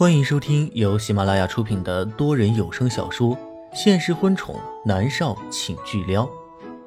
欢迎收听由喜马拉雅出品的多人有声小说《现实婚宠男少请巨撩》，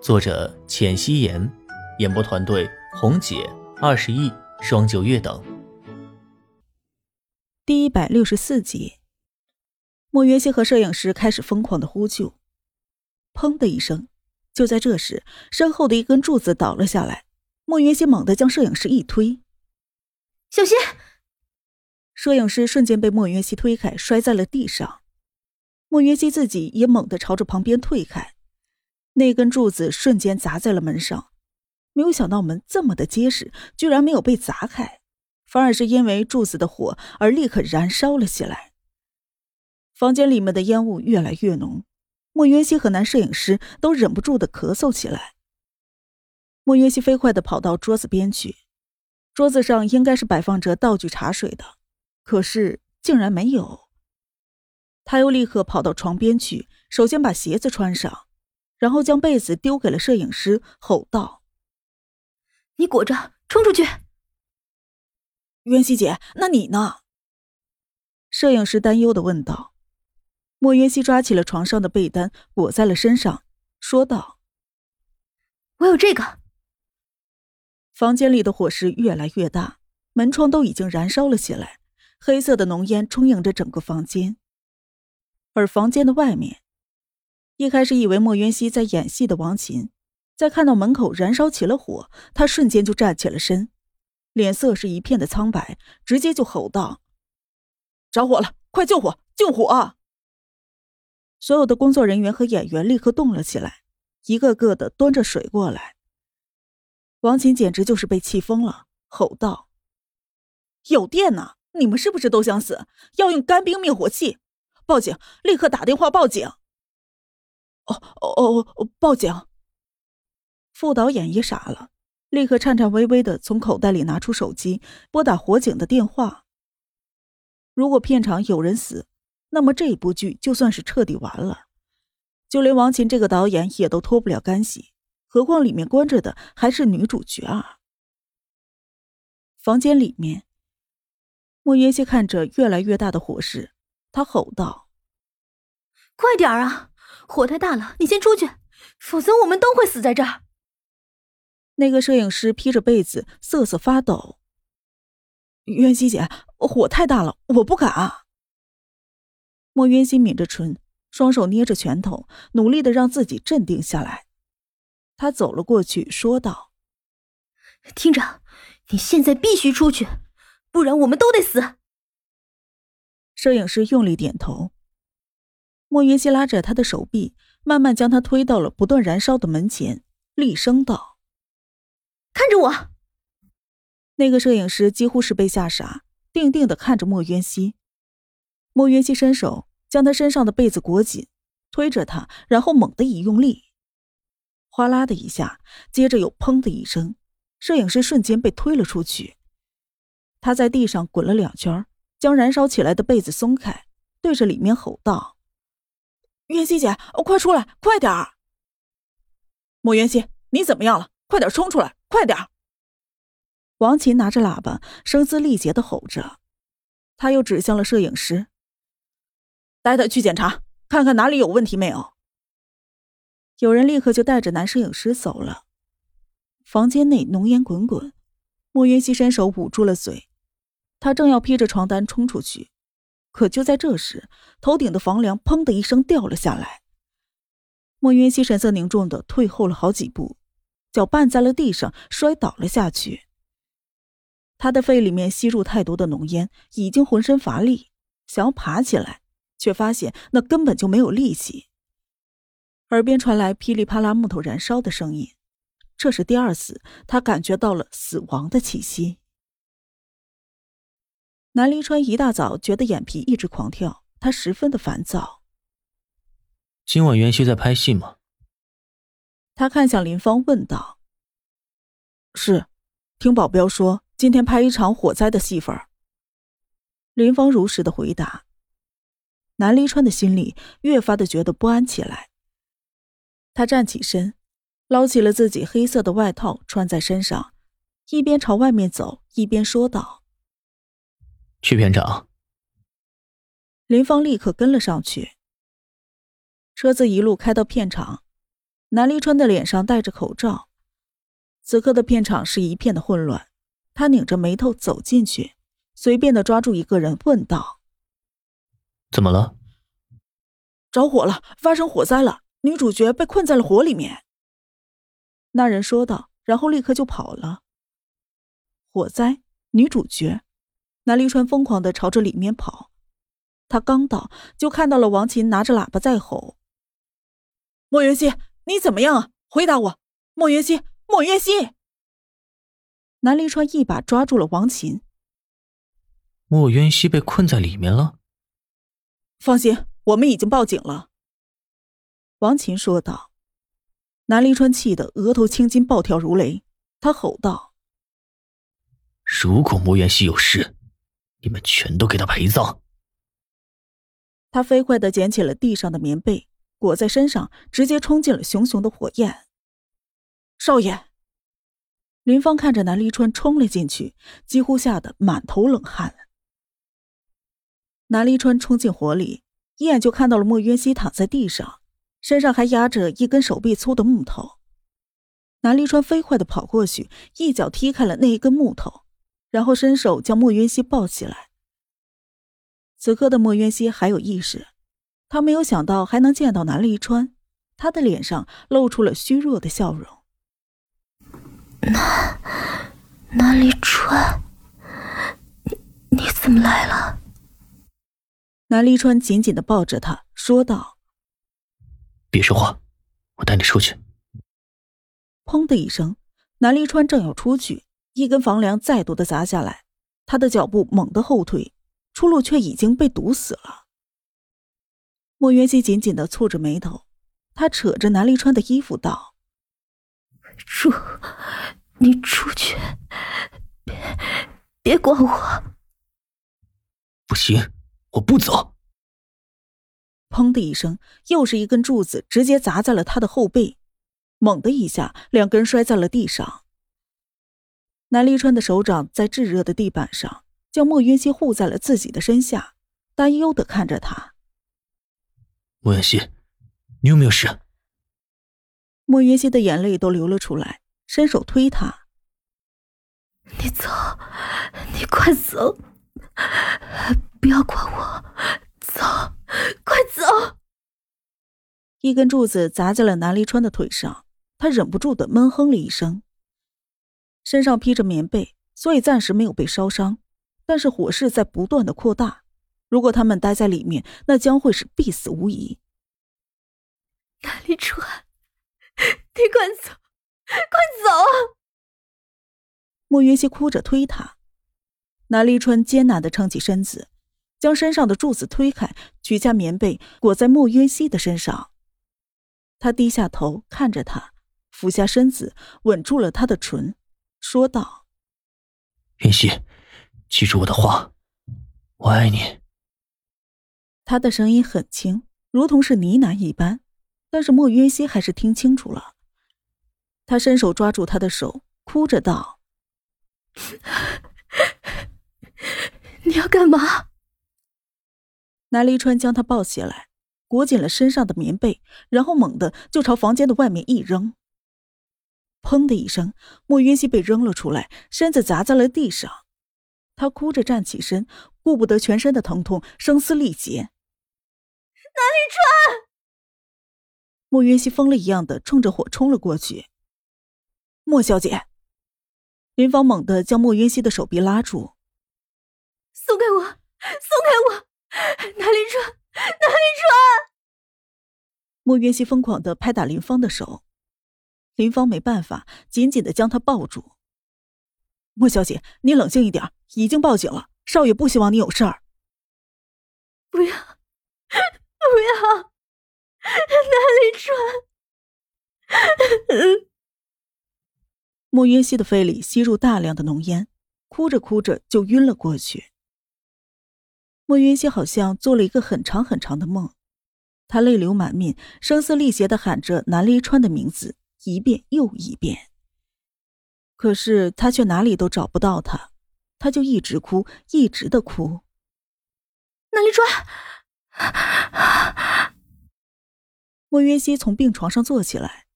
作者：浅汐颜，演播团队：红姐、二十亿、双九月等。第一百六十四集，莫云熙和摄影师开始疯狂的呼救。砰的一声，就在这时，身后的一根柱子倒了下来。莫云熙猛地将摄影师一推，小心！摄影师瞬间被莫云熙推开，摔在了地上。莫云熙自己也猛地朝着旁边退开，那根柱子瞬间砸在了门上。没有想到门这么的结实，居然没有被砸开，反而是因为柱子的火而立刻燃烧了起来。房间里面的烟雾越来越浓，莫云熙和男摄影师都忍不住的咳嗽起来。莫云熙飞快的跑到桌子边去，桌子上应该是摆放着道具茶水的。可是竟然没有。他又立刻跑到床边去，首先把鞋子穿上，然后将被子丢给了摄影师，吼道：“你裹着，冲出去！”袁熙姐，那你呢？摄影师担忧的问道。莫渊熙抓起了床上的被单，裹在了身上，说道：“我有这个。”房间里的火势越来越大，门窗都已经燃烧了起来。黑色的浓烟充盈着整个房间，而房间的外面，一开始以为莫渊熙在演戏的王琴，在看到门口燃烧起了火，他瞬间就站起了身，脸色是一片的苍白，直接就吼道：“着火了，快救火！救火！”所有的工作人员和演员立刻动了起来，一个个的端着水过来。王琴简直就是被气疯了，吼道：“有电呢！”你们是不是都想死？要用干冰灭火器！报警！立刻打电话报警！哦哦哦哦！报警！副导演也傻了，立刻颤颤巍巍的从口袋里拿出手机，拨打火警的电话。如果片场有人死，那么这部剧就算是彻底完了。就连王琴这个导演也都脱不了干系，何况里面关着的还是女主角啊！房间里面。莫云熙看着越来越大的火势，他吼道：“快点啊！火太大了，你先出去，否则我们都会死在这儿。”那个摄影师披着被子瑟瑟发抖。渊熙姐，火太大了，我不敢。莫云熙抿着唇，双手捏着拳头，努力的让自己镇定下来。他走了过去，说道：“厅长，你现在必须出去。”不然我们都得死。摄影师用力点头。莫云熙拉着他的手臂，慢慢将他推到了不断燃烧的门前，厉声道：“看着我。”那个摄影师几乎是被吓傻，定定的看着莫云熙。莫云熙伸手将他身上的被子裹紧，推着他，然后猛地一用力，哗啦的一下，接着又砰的一声，摄影师瞬间被推了出去。他在地上滚了两圈，将燃烧起来的被子松开，对着里面吼道：“月熙姐，快出来，快点儿！”莫元熙，你怎么样了？快点冲出来，快点！王琴拿着喇叭，声嘶力竭的吼着，他又指向了摄影师：“带他去检查，看看哪里有问题没有。”有人立刻就带着男摄影师走了。房间内浓烟滚滚，莫云熙伸手捂住了嘴。他正要披着床单冲出去，可就在这时，头顶的房梁“砰”的一声掉了下来。莫云熙神色凝重的退后了好几步，脚绊在了地上，摔倒了下去。他的肺里面吸入太多的浓烟，已经浑身乏力，想要爬起来，却发现那根本就没有力气。耳边传来噼里啪啦木头燃烧的声音，这是第二次他感觉到了死亡的气息。南离川一大早觉得眼皮一直狂跳，他十分的烦躁。今晚袁熙在拍戏吗？他看向林芳问道。是，听保镖说今天拍一场火灾的戏份。林芳如实的回答。南离川的心里越发的觉得不安起来。他站起身，捞起了自己黑色的外套穿在身上，一边朝外面走，一边说道。去片场。林芳立刻跟了上去。车子一路开到片场，南离川的脸上戴着口罩。此刻的片场是一片的混乱，他拧着眉头走进去，随便的抓住一个人问道：“怎么了？”“着火了，发生火灾了，女主角被困在了火里面。”那人说道，然后立刻就跑了。火灾，女主角，南离川疯狂的朝着里面跑。他刚到，就看到了王琴拿着喇叭在吼：“莫云熙，你怎么样啊？回答我，莫云熙。”莫云熙，南离川一把抓住了王琴。莫云熙被困在里面了。放心，我们已经报警了。王琴说道。南离川气得额头青筋暴跳如雷，他吼道：“如果莫元熙有事，你们全都给他陪葬！”他飞快的捡起了地上的棉被，裹在身上，直接冲进了熊熊的火焰。少爷，林芳看着南离川冲了进去，几乎吓得满头冷汗。南离川冲进火里，一眼就看到了莫渊熙躺在地上，身上还压着一根手臂粗的木头。南离川飞快的跑过去，一脚踢开了那一根木头，然后伸手将莫渊熙抱起来。此刻的莫渊熙还有意识，他没有想到还能见到南离川，他的脸上露出了虚弱的笑容。南南离川，你你怎么来了？南离川紧紧的抱着他，说道：“别说话，我带你出去。”砰的一声，南离川正要出去，一根房梁再度的砸下来，他的脚步猛地后退，出路却已经被堵死了。莫元熙紧紧的蹙着眉头，他扯着南离川的衣服道。出，你出去，别别管我。不行，我不走。砰的一声，又是一根柱子直接砸在了他的后背，猛的一下，两个人摔在了地上。南离川的手掌在炙热的地板上，将莫云熙护在了自己的身下，担忧的看着他。莫云熙，你有没有事？莫云熙的眼泪都流了出来，伸手推他：“你走，你快走，不要管我，走，快走！”一根柱子砸在了南离川的腿上，他忍不住的闷哼了一声。身上披着棉被，所以暂时没有被烧伤，但是火势在不断的扩大，如果他们待在里面，那将会是必死无疑。南离川。你快走，快走！莫云熙哭着推他，南立川艰难的撑起身子，将身上的柱子推开，取下棉被裹在莫云熙的身上。他低下头看着他，俯下身子吻住了他的唇，说道：“云溪，记住我的话，我爱你。”他的声音很轻，如同是呢喃一般，但是莫云溪还是听清楚了。他伸手抓住他的手，哭着道：“你要干嘛？” 南离川将他抱起来，裹紧了身上的棉被，然后猛地就朝房间的外面一扔。砰的一声，莫云溪被扔了出来，身子砸在了地上。他哭着站起身，顾不得全身的疼痛，声嘶力竭：“南离川！”莫云溪疯了一样的冲着火冲了过去。莫小姐，林芳猛地将莫云溪的手臂拉住，松开我，松开我！南临川，南临川！莫云溪疯狂的拍打林芳的手，林芳没办法，紧紧的将他抱住。莫小姐，你冷静一点，已经报警了，少爷不希望你有事儿。不要，不要，南离川！莫云熙的肺里吸入大量的浓烟，哭着哭着就晕了过去。莫云熙好像做了一个很长很长的梦，他泪流满面，声嘶力竭的喊着南离川的名字一遍又一遍。可是他却哪里都找不到他，他就一直哭，一直的哭。南离川，莫渊熙从病床上坐起来，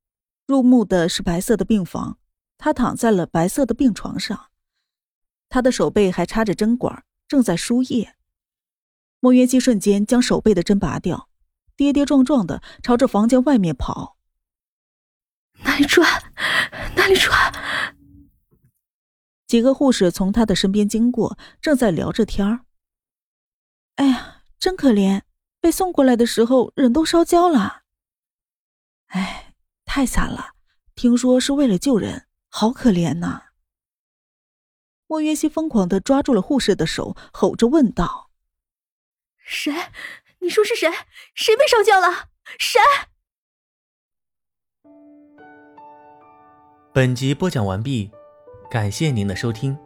入目的是白色的病房，他躺在了白色的病床上，他的手背还插着针管，正在输液。莫渊熙瞬间将手背的针拔掉，跌跌撞撞的朝着房间外面跑。哪里转？哪里转？几个护士从他的身边经过，正在聊着天儿。哎呀，真可怜，被送过来的时候人都烧焦了。哎，太惨了！听说是为了救人，好可怜呐。莫约西疯狂的抓住了护士的手，吼着问道：“谁？你说是谁？谁被烧焦了？谁？”本集播讲完毕，感谢您的收听。